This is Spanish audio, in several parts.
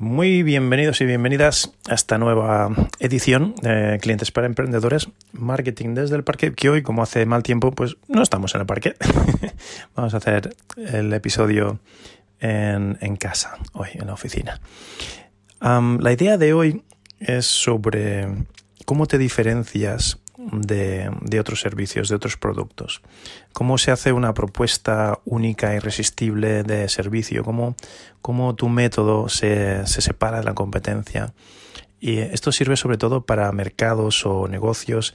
Muy bienvenidos y bienvenidas a esta nueva edición de Clientes para Emprendedores, Marketing desde el Parque, que hoy, como hace mal tiempo, pues no estamos en el parque. Vamos a hacer el episodio en, casa, hoy en la oficina. la idea de hoy es sobre cómo te diferencias de, otros servicios, de otros productos. Cómo se hace una propuesta única, irresistible de servicio, cómo, cómo tu método se, separa de la competencia. Y esto sirve sobre todo para mercados o negocios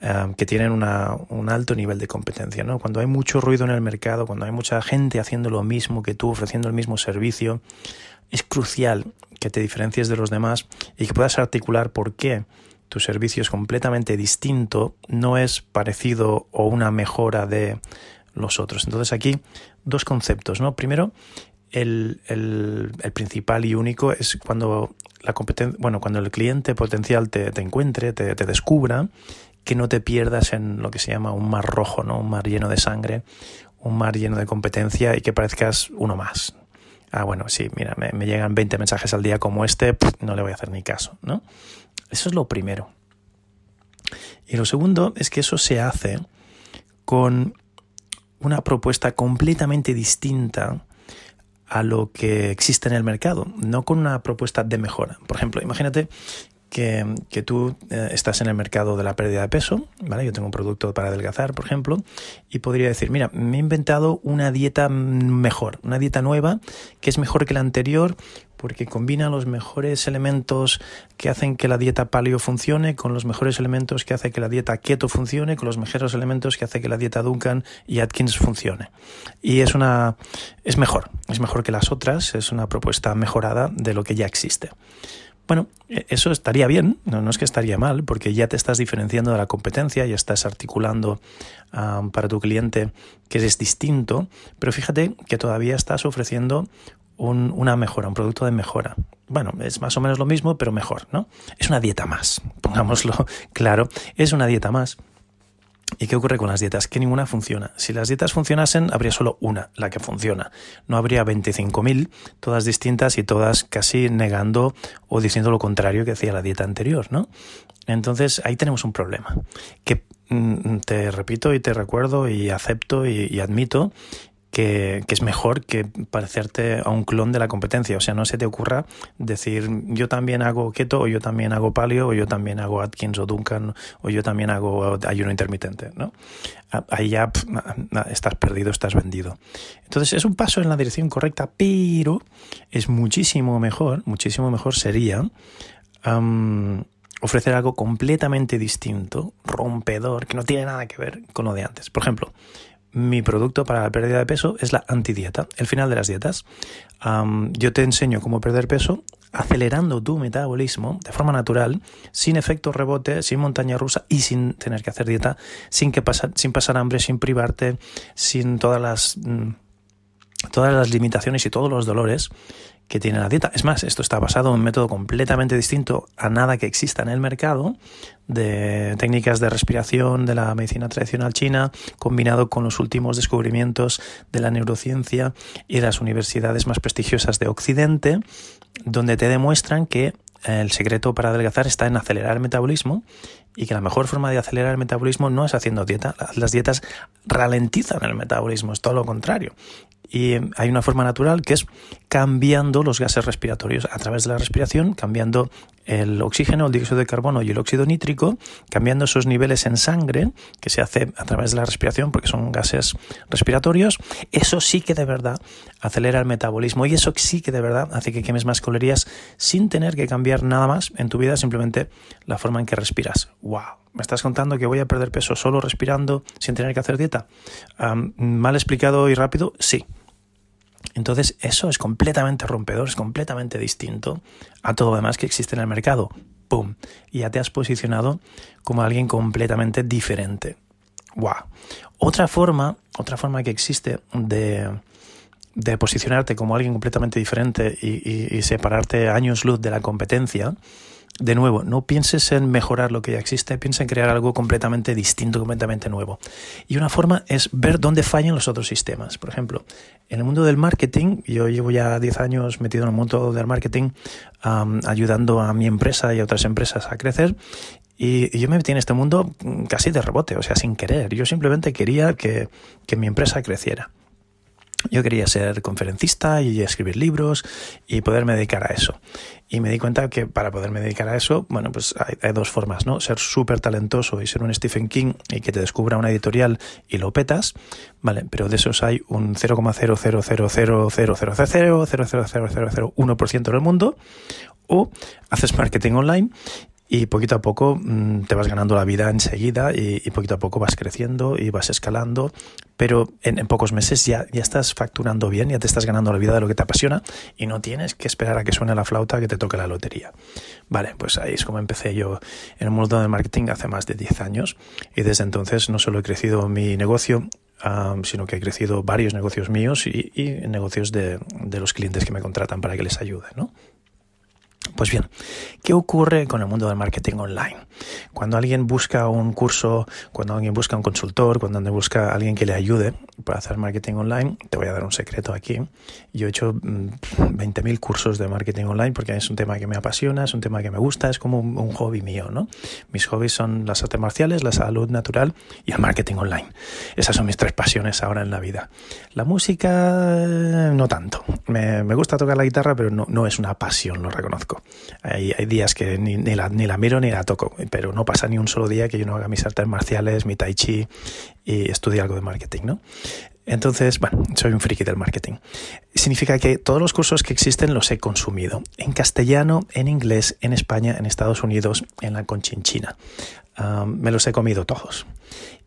eh, que tienen un alto nivel de competencia. ¿no? Cuando hay mucho ruido en el mercado, cuando hay mucha gente haciendo lo mismo que tú, ofreciendo el mismo servicio, es crucial que te diferencies de los demás y que puedas articular por qué tu servicio es completamente distinto, no es parecido o una mejora de los otros. Entonces aquí dos conceptos, ¿no? Primero, el, principal y único es cuando la competencia, bueno, cuando el cliente potencial te, encuentre, te, te, descubra, que no te pierdas en lo que se llama un mar rojo, ¿no? Un mar lleno de sangre, un mar lleno de competencia y que parezcas uno más. Ah, bueno, sí, mira, me, me llegan 20 mensajes al día como este, no le voy a hacer ni caso, ¿no? Eso es lo primero. Y lo segundo es que eso se hace con una propuesta completamente distinta a lo que existe en el mercado, no con una propuesta de mejora. Por ejemplo, imagínate que, tú eh, estás en el mercado de la pérdida de peso, ¿vale? Yo tengo un producto para adelgazar, por ejemplo, y podría decir, mira, me he inventado una dieta mejor, una dieta nueva que es mejor que la anterior porque combina los mejores elementos que hacen que la dieta paleo funcione con los mejores elementos que hacen que la dieta keto funcione, con los mejores elementos que hacen que la dieta Duncan y Atkins funcione. Y es una es mejor, es mejor que las otras, es una propuesta mejorada de lo que ya existe. Bueno, e, eso estaría bien, no, es que estaría mal, porque ya te estás diferenciando de la competencia, ya estás articulando para tu cliente que es distinto, pero fíjate que todavía estás ofreciendo una mejora, un producto de mejora. Bueno, es más o menos lo mismo, pero mejor, ¿no? Es una dieta más, pongámoslo claro, es una dieta más. ¿Y qué ocurre con las dietas? Que ninguna funciona. Si las dietas funcionasen, habría solo una, la que funciona. No habría 25.000, todas distintas y todas casi negando o diciendo lo contrario que decía la dieta anterior, ¿no? Entonces ahí tenemos un problema. Que mm, te repito y te recuerdo y acepto y admito que, es mejor que parecerte a un clon de la competencia. O sea, no se te ocurra decir yo también hago keto o yo también hago paleo o yo también hago Atkins o Duncan o yo también hago ayuno intermitente. ¿no? Ahí ya estás perdido, estás vendido. Entonces es un paso en la dirección correcta, pero es muchísimo mejor, muchísimo mejor sería ofrecer algo completamente distinto, rompedor, que no tiene nada que ver con lo de antes. Por ejemplo, mi producto para la pérdida de peso es la antidieta, el final de las dietas. yo te enseño cómo perder peso acelerando tu metabolismo de forma natural, sin efecto rebote, sin montaña rusa y sin tener que hacer dieta, sin, que pasar, sin pasar hambre, sin privarte, sin todas las, mm, todas las limitaciones y todos los dolores que tiene la dieta. Es más, esto está basado en un método completamente distinto a nada que exista en el mercado, de técnicas de respiración de la medicina tradicional china, combinado con los últimos descubrimientos de la neurociencia y las universidades más prestigiosas de Occidente, donde te demuestran que el secreto para adelgazar está en acelerar el metabolismo y que la mejor forma de acelerar el metabolismo no es haciendo dieta. Las dietas ralentizan el metabolismo, es todo lo contrario. Y hay una forma natural que es cambiando los gases respiratorios a través de la respiración, cambiando el oxígeno, el dióxido de carbono y el óxido nítrico, cambiando esos niveles en sangre, que se hace a través de la respiración porque son gases respiratorios, eso sí que de verdad acelera el metabolismo y eso sí que de verdad hace que quemes más calorías sin tener que cambiar nada más en tu vida, simplemente la forma en que respiras. ¡Wow! ¿Me estás contando que voy a perder peso solo respirando sin tener que hacer dieta? ¿Mal explicado y rápido? Sí. Entonces, eso es completamente rompedor, es completamente distinto a todo lo demás que existe en el mercado. ¡Pum! Y ya te has posicionado como alguien completamente diferente. ¡Wow! Otra forma, otra forma que existe de, de posicionarte como alguien completamente diferente y, y separarte años luz de la competencia de nuevo, no pienses en mejorar lo que ya existe, piensa en crear algo completamente distinto, completamente nuevo. Y una forma es ver dónde fallan los otros sistemas. Por ejemplo, en el mundo del marketing, yo llevo ya 10 años metido en el mundo del marketing, ayudando a mi empresa y a otras empresas a crecer. Y, yo me metí en este mundo casi de rebote, o sea, sin querer. Yo simplemente quería que, que mi empresa creciera. Yo quería ser conferencista y escribir libros y poderme dedicar a eso. Y me di cuenta que para poderme dedicar a eso, bueno, pues hay, dos formas, ¿no? Ser súper talentoso y ser un Stephen King y que te descubra una editorial y lo petas, ¿vale? Pero de esos hay un 0,0000000000001% en el mundo. O haces marketing online y poquito a poco mm, te vas ganando la vida enseguida y, poquito a poco vas creciendo y vas escalando, pero en, en, pocos meses ya, ya estás facturando bien, ya te estás ganando la vida de lo que te apasiona y no tienes que esperar a que suene la flauta que te toque la lotería. Vale, pues ahí es como empecé yo en el mundo del marketing hace más de 10 años y desde entonces no solo he crecido mi negocio, Um, sino que he crecido varios negocios míos y, y negocios de, de, los clientes que me contratan para que les ayude, ¿no? Pues bien, ¿qué ocurre con el mundo del marketing online? Cuando alguien busca un curso, cuando alguien busca un consultor, cuando alguien busca a alguien que le ayude para hacer marketing online, te voy a dar un secreto aquí. Yo he hecho 20.000 mm, cursos de marketing online porque es un tema que me apasiona, es un tema que me gusta, es como un, hobby mío, ¿no? Mis hobbies son las artes marciales, la salud natural y el marketing online. Esas son mis tres pasiones ahora en la vida. La música, no tanto. Me, gusta tocar la guitarra, pero no es una pasión, lo reconozco. Hay, hay días que ni, ni, la, ni la miro ni la toco, pero no pasa ni un solo día que yo no haga mis artes marciales, mi tai chi y estudie algo de marketing, ¿no? Entonces, bueno, soy un friki del marketing. Significa que todos los cursos que existen los he consumido. En castellano, en inglés, en España, en Estados Unidos, en la conchinchina. Um, me los he comido todos.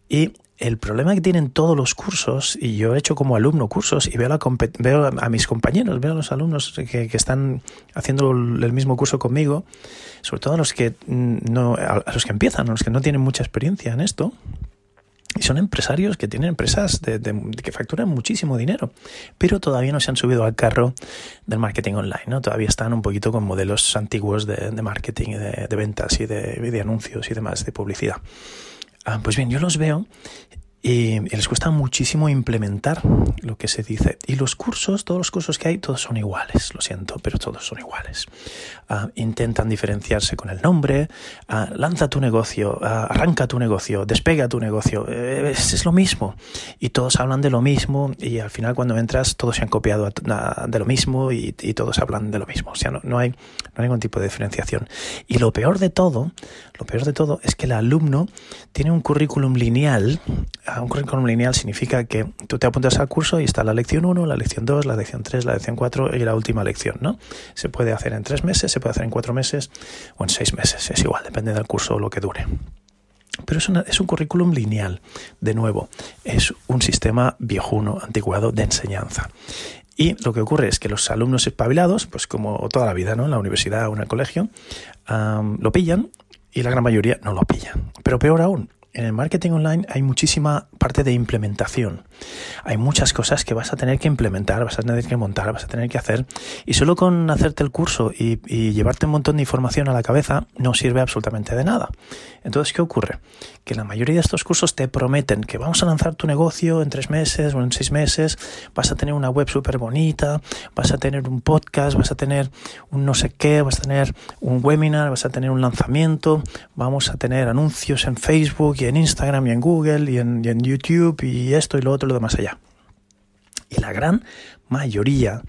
Y el problema que tienen todos los cursos, y yo he hecho como alumno cursos y veo, la, a mis compañeros, veo a los alumnos que, que, están haciendo el mismo curso conmigo, sobre todo a los que no, a los que empiezan, a los que no tienen mucha experiencia en esto. Y son empresarios que tienen empresas de, de, que facturan muchísimo dinero, pero todavía no se han subido al carro del marketing online, ¿no? Todavía están un poquito con modelos antiguos de, de marketing, de, de ventas y de anuncios y demás, de publicidad. Ah, pues bien, yo los veo y les cuesta muchísimo implementar lo que se dice. Y los cursos, todos los cursos que hay, todos son iguales, lo siento, pero todos son iguales. Uh, intentan diferenciarse con el nombre, uh, lanza tu negocio, uh, arranca tu negocio, despega tu negocio, eh, es, lo mismo. Y todos hablan de lo mismo y al final cuando entras todos se han copiado de lo mismo y, y, todos hablan de lo mismo. O sea, no, no, hay, no hay ningún tipo de diferenciación. Y lo peor de todo, lo peor de todo es que el alumno tiene un currículum lineal un currículum lineal significa que tú te apuntas al curso y está la lección 1, la lección 2, la lección 3, la lección 4 y la última lección, ¿no? Se puede hacer en tres meses, se puede hacer en cuatro meses o en seis meses, es igual, depende del curso o lo que dure. Pero es, es, un currículum lineal, de nuevo, es un sistema viejuno, anticuado de enseñanza. Y lo que ocurre es que los alumnos espabilados, pues como toda la vida, ¿no? En la universidad o en el colegio, lo pillan y la gran mayoría no lo pillan. Pero peor aún, en el marketing online hay muchísima parte de implementación. Hay muchas cosas que vas a tener que implementar, vas a tener que montar, vas a tener que hacer. Y solo con hacerte el curso y, llevarte un montón de información a la cabeza no sirve absolutamente de nada. Entonces, ¿qué ocurre? Que la mayoría de estos cursos te prometen que vamos a lanzar tu negocio en tres meses o en seis meses, vas a tener una web súper bonita, vas a tener un podcast, vas a tener un no sé qué, vas a tener un webinar, vas a tener un lanzamiento, vamos a tener anuncios en Facebook y en Instagram y en Google y en, YouTube y esto y lo otro y lo demás allá. Y la gran mayoría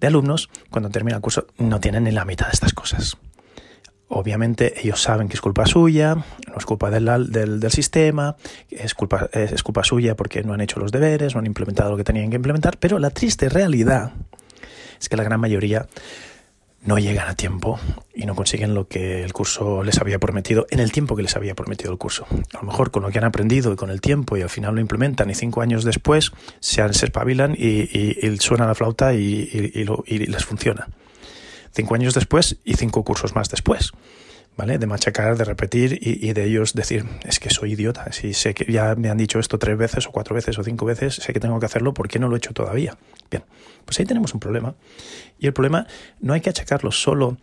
de alumnos, cuando termina el curso, no tienen ni la mitad de estas cosas. Obviamente ellos saben que es culpa suya, no es culpa del, del, del, sistema, es culpa, es culpa suya porque no han hecho los deberes, no han implementado lo que tenían que implementar, pero la triste realidad es que la gran mayoría no llegan a tiempo y no consiguen lo que el curso les había prometido en el tiempo que les había prometido el curso. A lo mejor con lo que han aprendido y con el tiempo y al final lo implementan y cinco años después se, se espabilan y, suena la flauta y les funciona. Cinco años después y cinco cursos más después. ¿Vale? De machacar, de repetir y, de ellos decir, es que soy idiota, si sé que ya me han dicho esto tres veces o cuatro veces o cinco veces, sé que tengo que hacerlo, ¿por qué no lo he hecho todavía? Bien, pues ahí tenemos un problema. Y el problema no hay que achacarlo solo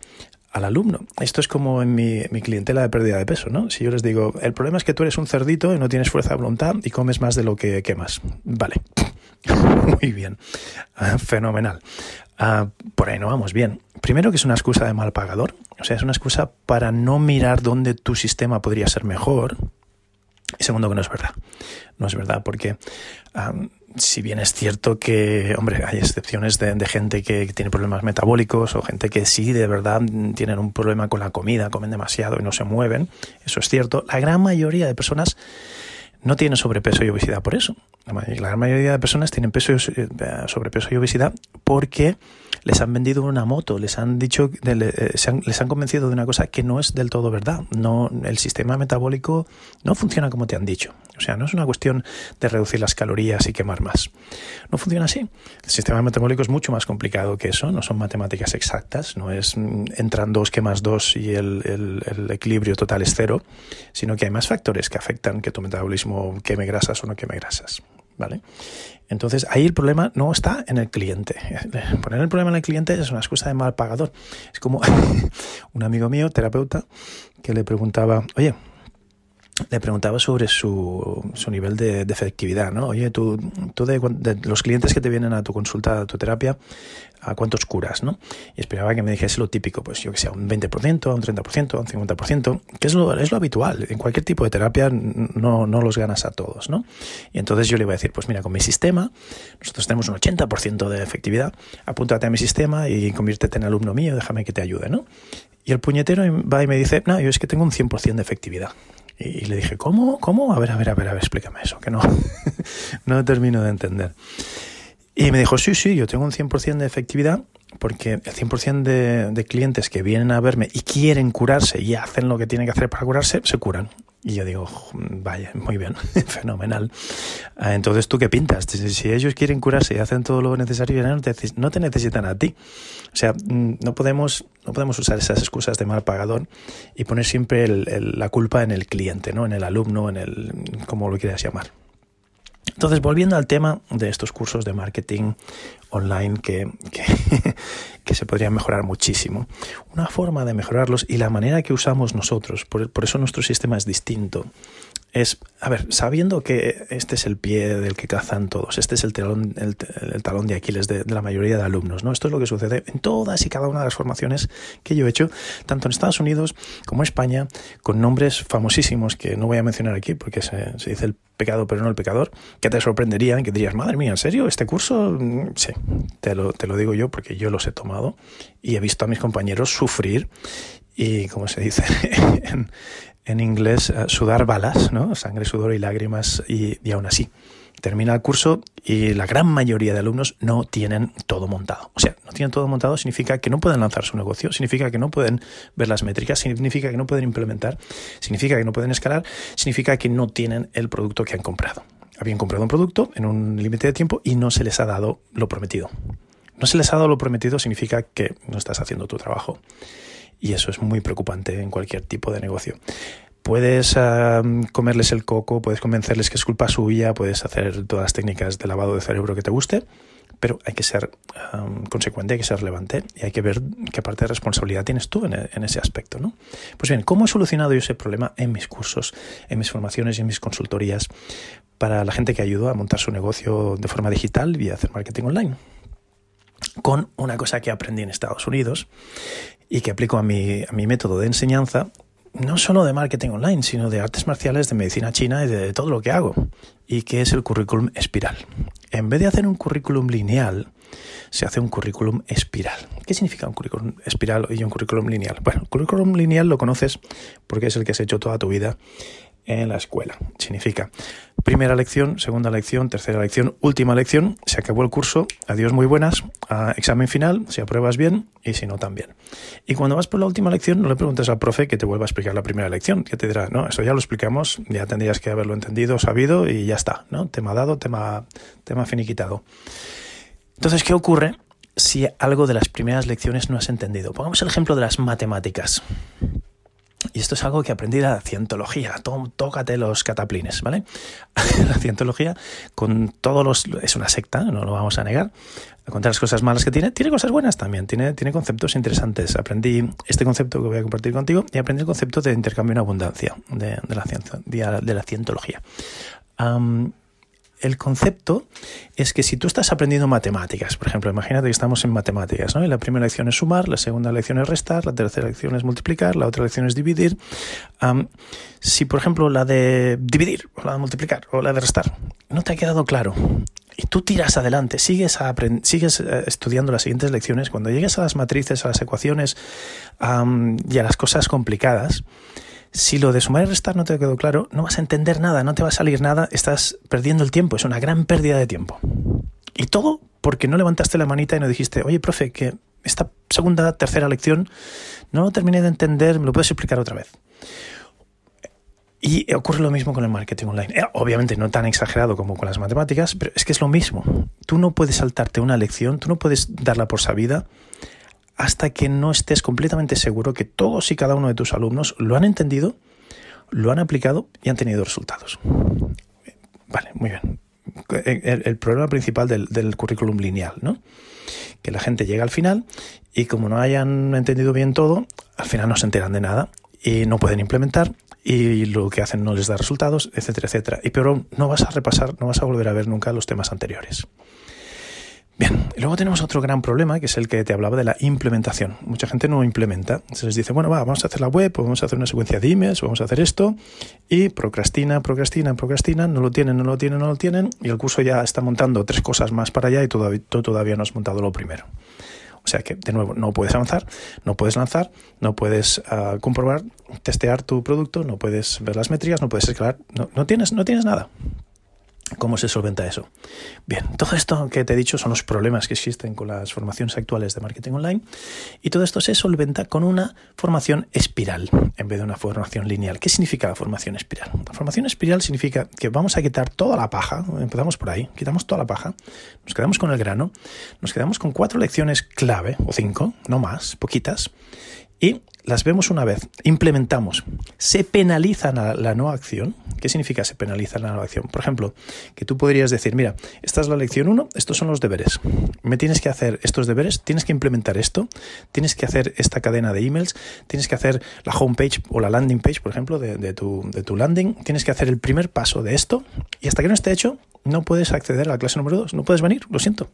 al alumno. Esto es como en mi, mi, clientela de pérdida de peso, ¿no? Si yo les digo, el problema es que tú eres un cerdito y no tienes fuerza de voluntad y comes más de lo que quemas. Vale. Muy bien. Ah, fenomenal. Ah, por ahí no vamos bien. Primero que es una excusa de mal pagador. O sea, es una excusa para no mirar dónde tu sistema podría ser mejor. Y segundo, que no es verdad. No es verdad, porque si bien es cierto que, hombre, hay excepciones de, gente que tiene problemas metabólicos o gente que sí, de verdad, tienen un problema con la comida, comen demasiado y no se mueven, eso es cierto. La gran mayoría de personas no tienen sobrepeso y obesidad por eso. La gran mayoría de personas tienen peso, eh, sobrepeso y obesidad porque les han vendido una moto, les han dicho, eh, les han convencido de una cosa que no es del todo verdad. No, el sistema metabólico no funciona como te han dicho. O sea, no es una cuestión de reducir las calorías y quemar más. No funciona así. El sistema metabólico es mucho más complicado que eso, no son matemáticas exactas, no es mm, entran dos, quemas dos y el, el equilibrio total es cero, sino que hay más factores que afectan que tu metabolismo queme grasas o no queme grasas. ¿Vale? Entonces ahí el problema no está en el cliente. Poner el problema en el cliente es una excusa de mal pagador. Es como un amigo mío, terapeuta, que le preguntaba, oye, le preguntaba sobre su, su nivel de, efectividad, ¿no? Oye, tú, tú de, los clientes que te vienen a tu consulta, a tu terapia, ¿a cuántos curas, no? Y esperaba que me dijese lo típico, pues yo que sé, un 20%, un 30%, un 50%, que es lo, es lo habitual. En cualquier tipo de terapia no, no los ganas a todos, ¿no? Y entonces yo le iba a decir, pues mira, con mi sistema, nosotros tenemos un 80% de efectividad, apúntate a mi sistema y conviértete en alumno mío, déjame que te ayude, ¿no? Y el puñetero va y me dice, no, yo es que tengo un 100% de efectividad. Y le dije, ¿cómo? ¿Cómo? A ver, a ver, a ver, a ver, explícame eso, que no, no termino de entender. Y me dijo, sí, sí, yo tengo un 100% de efectividad porque el 100% de, de clientes que vienen a verme y quieren curarse y hacen lo que tienen que hacer para curarse, se curan. Y yo digo, vaya, muy bien, fenomenal. Ah, entonces, ¿tú qué pintas? Si ellos quieren curarse y hacen todo lo necesario, no te necesitan a ti. O sea, mm, no podemos, no podemos usar esas excusas de mal pagador y poner siempre la culpa en el cliente, ¿no? en el alumno, en el, como lo quieras llamar. Entonces, volviendo al tema de estos cursos de marketing online que, que, se podrían mejorar muchísimo. Una forma de mejorarlos y la manera que usamos nosotros, por, por eso nuestro sistema es distinto, es, a ver, sabiendo que este es el pie del que cazan todos, este es el talón, el, talón de Aquiles de, la mayoría de alumnos, ¿no? Esto es lo que sucede en todas y cada una de las formaciones que yo he hecho, tanto en Estados Unidos como en España, con nombres famosísimos que no voy a mencionar aquí porque se, dice el pecado pero no el pecador, que te sorprenderían, que dirías, madre mía, ¿en serio? ¿Este curso? Mm, sí, te lo, te lo digo yo porque yo los he tomado y he visto a mis compañeros sufrir y, como se dice en, en inglés, eh, sudar balas, ¿no? Sangre, sudor y lágrimas y, y aún así. Termina el curso y la gran mayoría de alumnos no tienen todo montado. O sea, no tienen todo montado significa que no pueden lanzar su negocio, significa que no pueden ver las métricas, significa que no pueden implementar, significa que no pueden escalar, significa que no tienen el producto que han comprado. Habían comprado un producto en un límite de tiempo y no se les ha dado lo prometido. No se les ha dado lo prometido significa que no estás haciendo tu trabajo. Y eso es muy preocupante en cualquier tipo de negocio. Puedes comerles el coco, puedes convencerles que es culpa suya, puedes hacer todas las técnicas de lavado de cerebro que te guste, pero hay que ser consecuente, hay que ser relevante y hay que ver qué parte de responsabilidad tienes tú en, en, ese aspecto. ¿no? Pues bien, ¿cómo he solucionado yo ese problema en mis cursos, en mis formaciones y en mis consultorías para la gente que ayudo a montar su negocio de forma digital y a hacer marketing online? Con una cosa que aprendí en Estados Unidos y que aplico a mi, a mi método de enseñanza, no solo de marketing online, sino de artes marciales, de medicina china y de todo lo que hago, y que es el currículum espiral. En vez de hacer un currículum lineal, se hace un currículum espiral. ¿Qué significa un currículum espiral y un currículum lineal? Bueno, el currículum lineal lo conoces porque es el que has hecho toda tu vida en la escuela. Significa primera lección, segunda lección, tercera lección, última lección, se acabó el curso, adiós muy buenas, examen final, si apruebas bien y si no también. Y cuando vas por la última lección no le preguntes al profe que te vuelva a explicar la primera lección, que te dirá, no, eso ya lo explicamos, ya tendrías que haberlo entendido, sabido y ya está, ¿no? Tema dado, tema, tema finiquitado. Entonces, ¿qué ocurre si algo de las primeras lecciones no has entendido? Pongamos el ejemplo de las matemáticas. Y esto es algo que aprendí de la cientología. tócate los cataplines, ¿vale? la cientología, con todos los. Es una secta, no lo vamos a negar. A contar las cosas malas que tiene, tiene cosas buenas también, tiene, tiene conceptos interesantes. Aprendí este concepto que voy a compartir contigo y aprendí el concepto de intercambio en abundancia de, la, ciencia, de, la cientología el concepto es que si tú estás aprendiendo matemáticas, por ejemplo, imagínate que estamos en matemáticas, ¿no? Y la primera lección es sumar, la segunda lección es restar, la tercera lección es multiplicar, la otra lección es dividir. si, por ejemplo, la de dividir, o la de multiplicar, o la de restar, no te ha quedado claro, y tú tiras adelante, sigues, sigues eh, estudiando las siguientes lecciones, cuando llegues a las matrices, a las ecuaciones y a las cosas complicadas, si lo de sumar y restar no te quedó claro, no vas a entender nada, no te va a salir nada, estás perdiendo el tiempo, es una gran pérdida de tiempo. Y todo porque no levantaste la manita y no dijiste, oye, profe, que esta segunda, tercera lección no lo terminé de entender, ¿me lo puedes explicar otra vez? Y ocurre lo mismo con el marketing online. Eh, obviamente no tan exagerado como con las matemáticas, pero es que es lo mismo. Tú no puedes saltarte una lección, tú no puedes darla por sabida hasta que no estés completamente seguro que todos y cada uno de tus alumnos lo han entendido, lo han aplicado y han tenido resultados. Vale, muy bien. El, problema principal del, del, currículum lineal, ¿no? Que la gente llega al final y como no hayan entendido bien todo, al final no se enteran de nada y no pueden implementar y lo que hacen no les da resultados, etcétera, etcétera. Y pero no vas a repasar, no vas a volver a ver nunca los temas anteriores. Bien, y luego tenemos otro gran problema, que es el que te hablaba de la implementación. Mucha gente no implementa. Se les dice, bueno, va, vamos a hacer la web, vamos a hacer una secuencia de emails, vamos a hacer esto, y procrastina, procrastina, procrastina, no lo tienen, no lo tienen, no lo tienen, y el curso ya está montando tres cosas más para allá y todavía, todavía no has montado lo primero. O sea que, de nuevo, no puedes avanzar, no puedes lanzar, no puedes ah, comprobar, testear tu producto, no puedes ver las métricas, no puedes escalar, no, no, tienes, no tienes nada. ¿Cómo se solventa eso? Bien, todo esto que te he dicho son los problemas que existen con las formaciones actuales de marketing online y todo esto se solventa con una formación espiral en vez de una formación lineal. ¿Qué significa la formación espiral? La formación espiral significa que vamos a quitar toda la paja, empezamos por ahí, quitamos toda la paja, nos quedamos con el grano, nos quedamos con cuatro lecciones clave, o cinco, no más, poquitas, y las vemos una vez, implementamos, se penaliza la, no acción. ¿Qué significa se penaliza la no acción? Por ejemplo, que tú podrías decir, mira, esta es la lección 1, estos son los deberes. Me tienes que hacer estos deberes, tienes que implementar esto, tienes que hacer esta cadena de emails, tienes que hacer la homepage o la landing page, por ejemplo, de, tu, de tu landing, tienes que hacer el primer paso de esto y hasta que no esté hecho, no puedes acceder a la clase número 2, no puedes venir, lo siento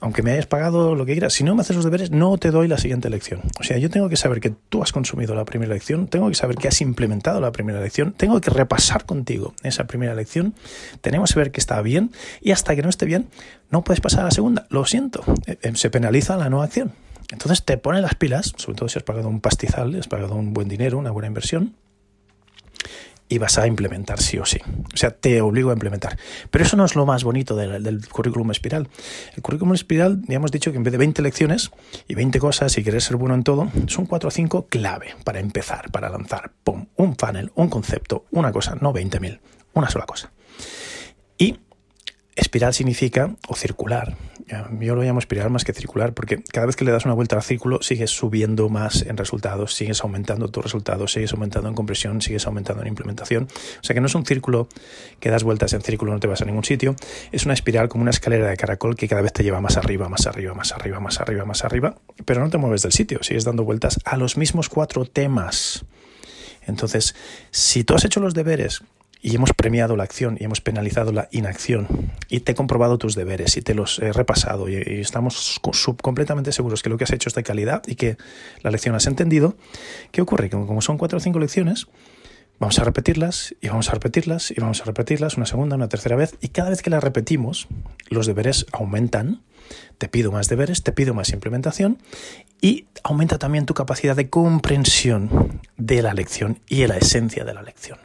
aunque me hayas pagado lo que quieras, si no me haces los deberes, no te doy la siguiente lección. O sea, yo tengo que saber que tú has consumido la primera lección, tengo que saber que has implementado la primera lección, tengo que repasar contigo esa primera lección, tenemos que ver que está bien y hasta que no esté bien, no puedes pasar a la segunda. Lo siento, eh, eh, se penaliza la no acción. Entonces te pone las pilas, sobre todo si has pagado un pastizal, has pagado un buen dinero, una buena inversión, y vas a implementar sí o sí. O sea, te obligo a implementar. Pero eso no es lo más bonito del, currículum espiral. El currículum espiral, ya hemos dicho que en vez de 20 lecciones y 20 cosas y querer ser bueno en todo, son 4 o 5 clave para empezar, para lanzar. ¡Pum! Un funnel, un concepto, una cosa, no 20.000, una sola cosa. Y espiral significa, o circular, yo lo llamo espiral más que circular, porque cada vez que le das una vuelta al círculo sigues subiendo más en resultados, sigues aumentando tus resultados, sigues aumentando en compresión, sigues aumentando en implementación. O sea que no es un círculo que das vueltas en círculo, no te vas a ningún sitio, es una espiral como una escalera de caracol que cada vez te lleva más arriba, más arriba, más arriba, más arriba, más arriba, pero no te mueves del sitio, sigues dando vueltas a los mismos cuatro temas. Entonces, si tú has hecho los deberes y hemos premiado la acción y hemos penalizado la inacción y te he comprobado tus deberes y te los he repasado y, estamos completamente seguros que lo que has hecho es de calidad y que la lección has entendido, ¿qué ocurre? Que como son cuatro o cinco lecciones, vamos a repetirlas y vamos a repetirlas y vamos a repetirlas una segunda, una tercera vez y cada vez que las repetimos los deberes aumentan, te pido más deberes, te pido más implementación y aumenta también tu capacidad de comprensión de la lección y de la esencia de la lección.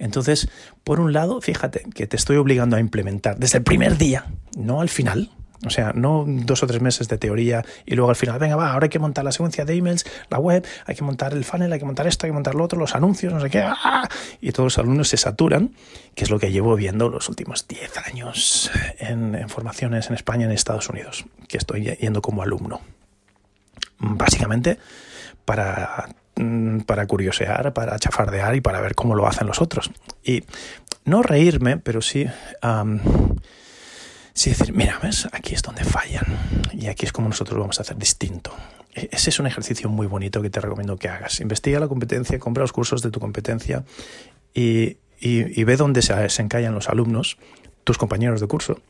Entonces, por un lado, fíjate que te estoy obligando a implementar desde el primer día, no al final, o sea, no dos o tres meses de teoría y luego al final, venga, va, ahora hay que montar la secuencia de emails, la web, hay que montar el funnel, hay que montar esto, hay que montar lo otro, los anuncios, no sé qué, ¡ah! y todos los alumnos se saturan, que es lo que llevo viendo los últimos 10 años en, en formaciones en España en Estados Unidos, que estoy yendo como alumno. Básicamente para para curiosear, para chafardear y para ver cómo lo hacen los otros. Y no reírme, pero sí Sí, decir, mira, ¿ves? Aquí es donde fallan y aquí es como nosotros lo vamos a hacer distinto. E-, ese es un ejercicio muy bonito que te recomiendo que hagas. Investiga la competencia, compra los cursos de tu competencia y, y, ve dónde se, se encallan los alumnos, tus compañeros de curso,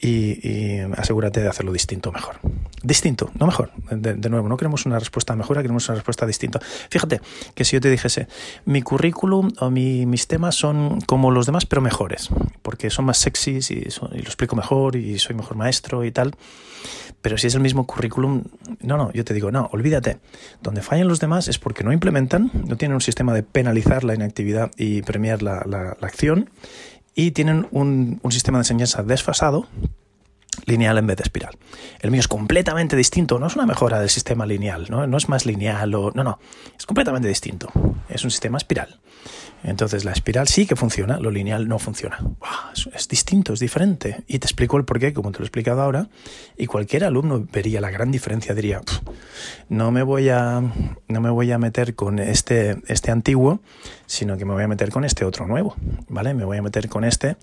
y, asegúrate de hacerlo distinto mejor. Distinto, no mejor. De, nuevo, no queremos una respuesta mejor, queremos una respuesta distinta. Fíjate que si yo te dijese, mi currículum o mis temas son como los demás, pero mejores, porque son más sexys y, y, lo explico mejor y soy mejor maestro y tal. Pero si es el mismo currículum, no, no, yo te digo, no, olvídate. Donde fallan los demás es porque no implementan, no tienen un sistema de penalizar la inactividad y premiar la, la acción y tienen un, un sistema de enseñanza desfasado lineal en vez de espiral. El mío es completamente distinto, no es una mejora del sistema lineal, no, no es más lineal o no, no, es completamente distinto. Es un sistema espiral. Entonces la espiral sí que funciona, lo lineal no funciona. es, distinto, es diferente. Y te explico el porqué, como te lo he explicado ahora, y cualquier alumno vería la gran diferencia, diría, no me voy a, no me voy a meter con este, este antiguo, sino que me voy a meter con este otro nuevo, ¿vale? Me voy a meter con este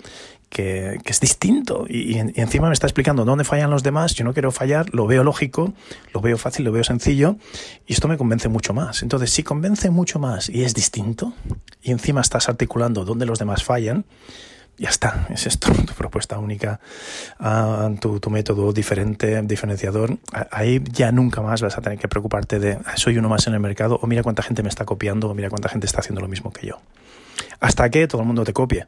que, es distinto y, encima me está explicando dónde fallan los demás, yo no quiero fallar, lo veo lógico, lo veo fácil, lo veo sencillo y esto me convence mucho más. Entonces, si convence mucho más y es distinto y encima estás articulando dónde los demás fallan, ya está, es esto, tu propuesta única, ah, tu, tu, método diferente, diferenciador. Ahí ya nunca más vas a tener que preocuparte de ah, soy uno más en el mercado o mira cuánta gente me está copiando o mira cuánta gente está haciendo lo mismo que yo hasta que todo el mundo te copie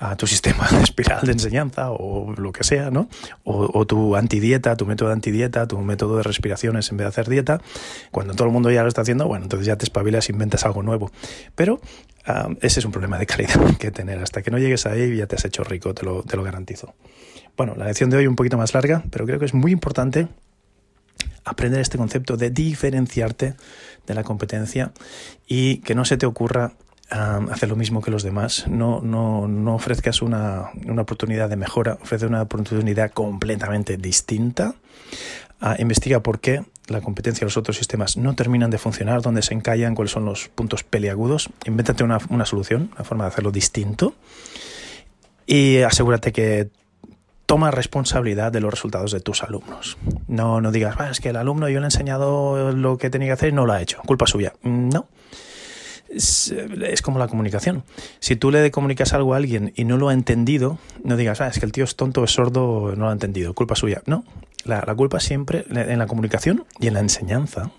a tu sistema de espiral de enseñanza o lo que sea, ¿no? O, tu antidieta, tu método de antidieta, tu método de respiraciones en vez de hacer dieta. Cuando todo el mundo ya lo está haciendo, bueno, entonces ya te espabilas e inventas algo nuevo. Pero ah, ese es un problema de calidad que tener. Hasta que no llegues ahí ya te has hecho rico, te lo, te lo garantizo. Bueno, la lección de hoy un poquito más larga, pero creo que es muy importante aprender este concepto de diferenciarte de la competencia y que no se te ocurra hacer lo mismo que los demás. No, no, no ofrezcas una, una, oportunidad de mejora, ofrece una oportunidad completamente distinta. Uh, investiga por qué la competencia de los otros sistemas no terminan de funcionar, dónde se encallan, cuáles son los puntos peliagudos. Invéntate una, una solución, una forma de hacerlo distinto. Y asegúrate que toma responsabilidad de los resultados de tus alumnos. No, no digas, ah, es que el alumno yo le he enseñado lo que tenía que hacer y no lo ha hecho. Culpa suya. No es, como la comunicación. Si tú le comunicas algo a alguien y no lo ha entendido, no digas, ah, es que el tío es tonto, es sordo, no lo ha entendido, culpa suya. No, la, la culpa siempre en la comunicación y en la enseñanza.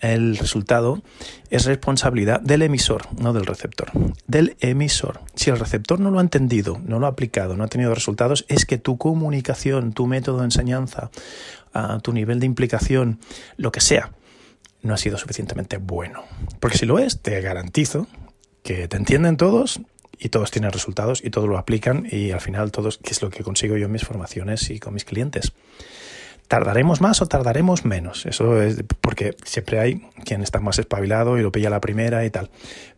El resultado es responsabilidad del emisor, no del receptor. Del emisor. Si el receptor no lo ha entendido, no lo ha aplicado, no ha tenido resultados, es que tu comunicación, tu método de enseñanza, ah, tu nivel de implicación, lo que sea, no ha sido suficientemente bueno. Porque si lo es, te garantizo que te entienden todos y todos tienen resultados y todos lo aplican y al final todos, que es lo que consigo yo en mis formaciones y con mis clientes. ¿Tardaremos más o tardaremos menos? Eso es porque siempre hay quien está más espabilado y lo pilla la primera y tal.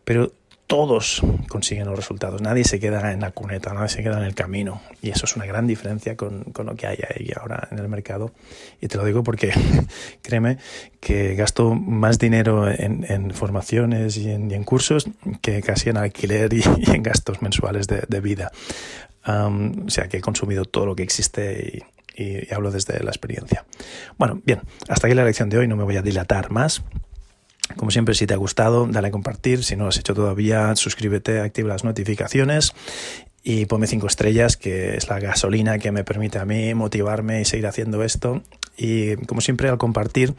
Pero todos consiguen los resultados, nadie se queda en la cuneta, nadie se queda en el camino. Y eso es una gran diferencia con, con lo que hay ahí ahora en el mercado. Y te lo digo porque créeme que gasto más dinero en, en formaciones y en, cursos que casi en alquiler y, en gastos mensuales de, vida. Um, o sea que he consumido todo lo que existe y, y, y hablo desde la experiencia. Bueno, bien, hasta aquí la lección de hoy, no me voy a dilatar más. Como siempre, si te ha gustado, dale a compartir. Si no lo has hecho todavía, suscríbete, activa las notificaciones y ponme cinco estrellas, que es la gasolina que me permite a mí motivarme y seguir haciendo esto. Y como siempre, al compartir,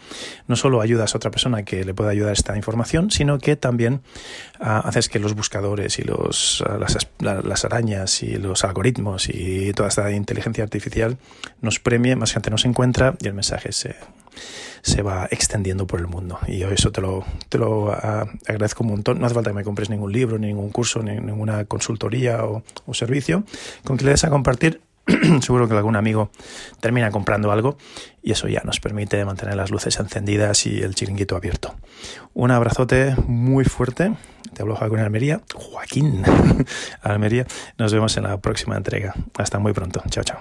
no solo ayudas a otra persona que le pueda ayudar esta información, sino que también uh, haces que los buscadores y los, uh, las, las, arañas y los algoritmos y toda esta inteligencia artificial nos premie, más gente nos encuentra y el mensaje se, se va extendiendo por el mundo. Y yo eso te lo, te lo agradezco un montón. No hace falta que me compres ningún libro, ni ningún curso, ni ninguna consultoría o, o servicio. Con que le des a compartir seguro que algún amigo termina comprando algo y eso ya nos permite mantener las luces encendidas y el chiringuito abierto. Un abrazote muy fuerte. Te hablo Joaquín Almería. Joaquín Almería. Nos vemos en la próxima entrega. Hasta muy pronto. Chao, chao.